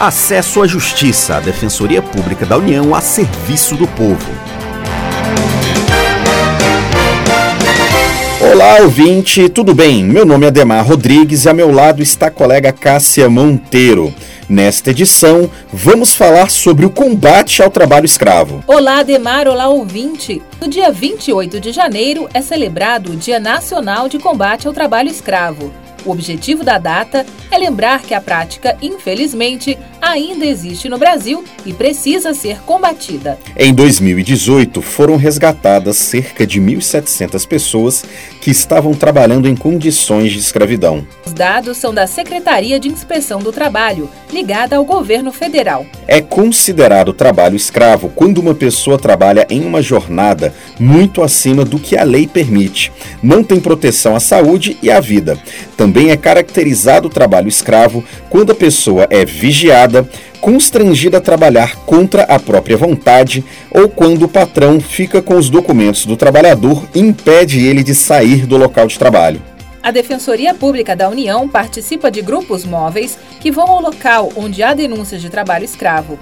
Acesso à Justiça, a Defensoria Pública da União a serviço do povo. Olá, ouvinte, tudo bem? Meu nome é Demar Rodrigues e ao meu lado está a colega Cássia Monteiro. Nesta edição, vamos falar sobre o combate ao trabalho escravo. Olá, Demar, olá, ouvinte. No dia 28 de janeiro é celebrado o Dia Nacional de Combate ao Trabalho Escravo. O objetivo da data é lembrar que a prática, infelizmente, ainda existe no Brasil e precisa ser combatida. Em 2018, foram resgatadas cerca de 1.700 pessoas que estavam trabalhando em condições de escravidão. Os dados são da Secretaria de Inspeção do Trabalho, ligada ao governo federal. É considerado trabalho escravo quando uma pessoa trabalha em uma jornada muito acima do que a lei permite, não tem proteção à saúde e à vida. Também é caracterizado o trabalho escravo quando a pessoa é vigiada, constrangida a trabalhar contra a própria vontade ou quando o patrão fica com os documentos do trabalhador e impede ele de sair do local de trabalho. A Defensoria Pública da União participa de grupos móveis que vão ao local onde há denúncias de trabalho escravo.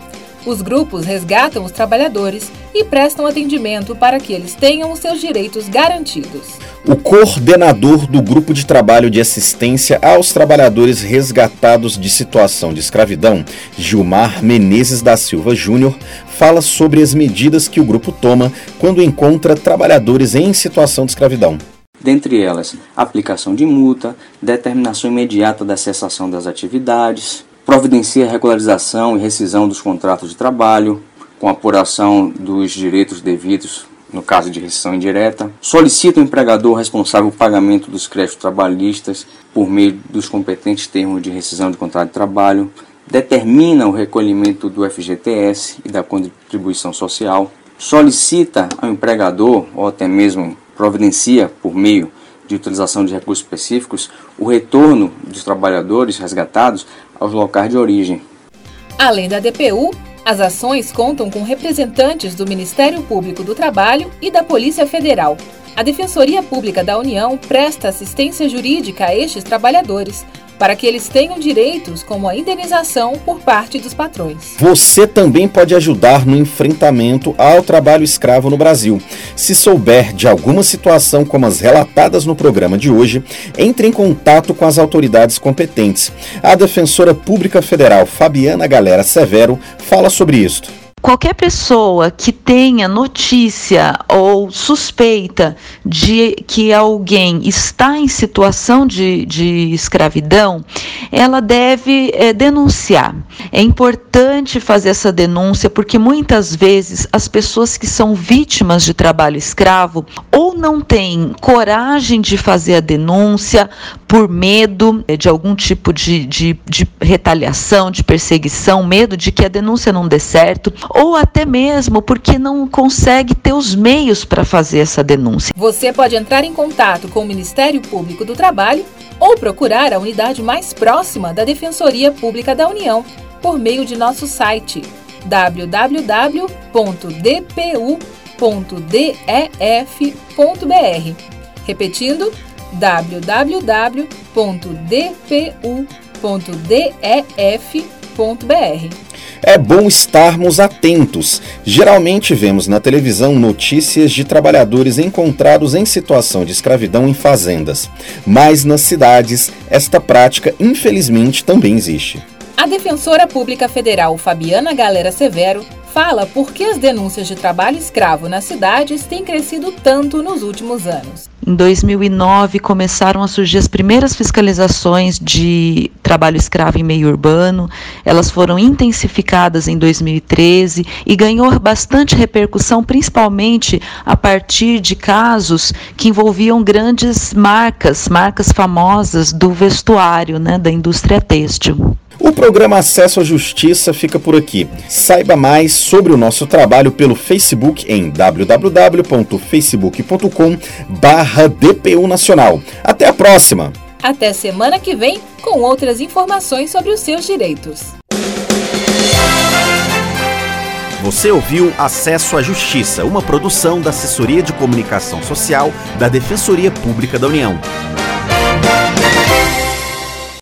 Os grupos resgatam os trabalhadores e prestam atendimento para que eles tenham os seus direitos garantidos. O coordenador do Grupo de Trabalho de Assistência aos Trabalhadores Resgatados de Situação de Escravidão, Gilmar Menezes da Silva Júnior, fala sobre as medidas que o grupo toma quando encontra trabalhadores em situação de escravidão dentre elas aplicação de multa, determinação imediata da cessação das atividades, providencia a regularização e rescisão dos contratos de trabalho, com apuração dos direitos devidos no caso de rescisão indireta, solicita o empregador responsável pelo pagamento dos créditos trabalhistas por meio dos competentes termos de rescisão de contrato de trabalho, determina o recolhimento do FGTS e da contribuição social, solicita ao empregador ou até mesmo providencia por meio de utilização de recursos específicos o retorno dos trabalhadores resgatados aos locais de origem. Além da DPU, as ações contam com representantes do Ministério Público do Trabalho e da Polícia Federal. A Defensoria Pública da União presta assistência jurídica a estes trabalhadores, para que eles tenham direitos como a indenização por parte dos patrões. Você também pode ajudar no enfrentamento ao trabalho escravo no Brasil. Se souber de alguma situação como as relatadas no programa de hoje, entre em contato com as autoridades competentes. A defensora pública federal Fabiana Galera Severo fala sobre isto. Qualquer pessoa que tenha notícia ou suspeita de que alguém está em situação de, de escravidão, ela deve é, denunciar. É importante fazer essa denúncia porque muitas vezes as pessoas que são vítimas de trabalho escravo ou não têm coragem de fazer a denúncia por medo é, de algum tipo de, de, de retaliação, de perseguição, medo de que a denúncia não dê certo ou até mesmo porque não consegue ter os meios para fazer essa denúncia. Você pode entrar em contato com o Ministério Público do Trabalho ou procurar a unidade mais próxima da Defensoria Pública da União por meio de nosso site www.dpu.def.br. Repetindo, www.dpu.def.br. É bom estarmos atentos. Geralmente vemos na televisão notícias de trabalhadores encontrados em situação de escravidão em fazendas, mas nas cidades esta prática infelizmente também existe. A defensora pública federal Fabiana Galera Severo fala por que as denúncias de trabalho escravo nas cidades têm crescido tanto nos últimos anos. Em 2009 começaram a surgir as primeiras fiscalizações de trabalho escravo em meio urbano. Elas foram intensificadas em 2013 e ganhou bastante repercussão, principalmente a partir de casos que envolviam grandes marcas, marcas famosas do vestuário, né, da indústria têxtil. O programa Acesso à Justiça fica por aqui. Saiba mais sobre o nosso trabalho pelo Facebook em www.facebook.com/dpu Nacional. Até a próxima. Até semana que vem com outras informações sobre os seus direitos. Você ouviu Acesso à Justiça, uma produção da Assessoria de Comunicação Social da Defensoria Pública da União.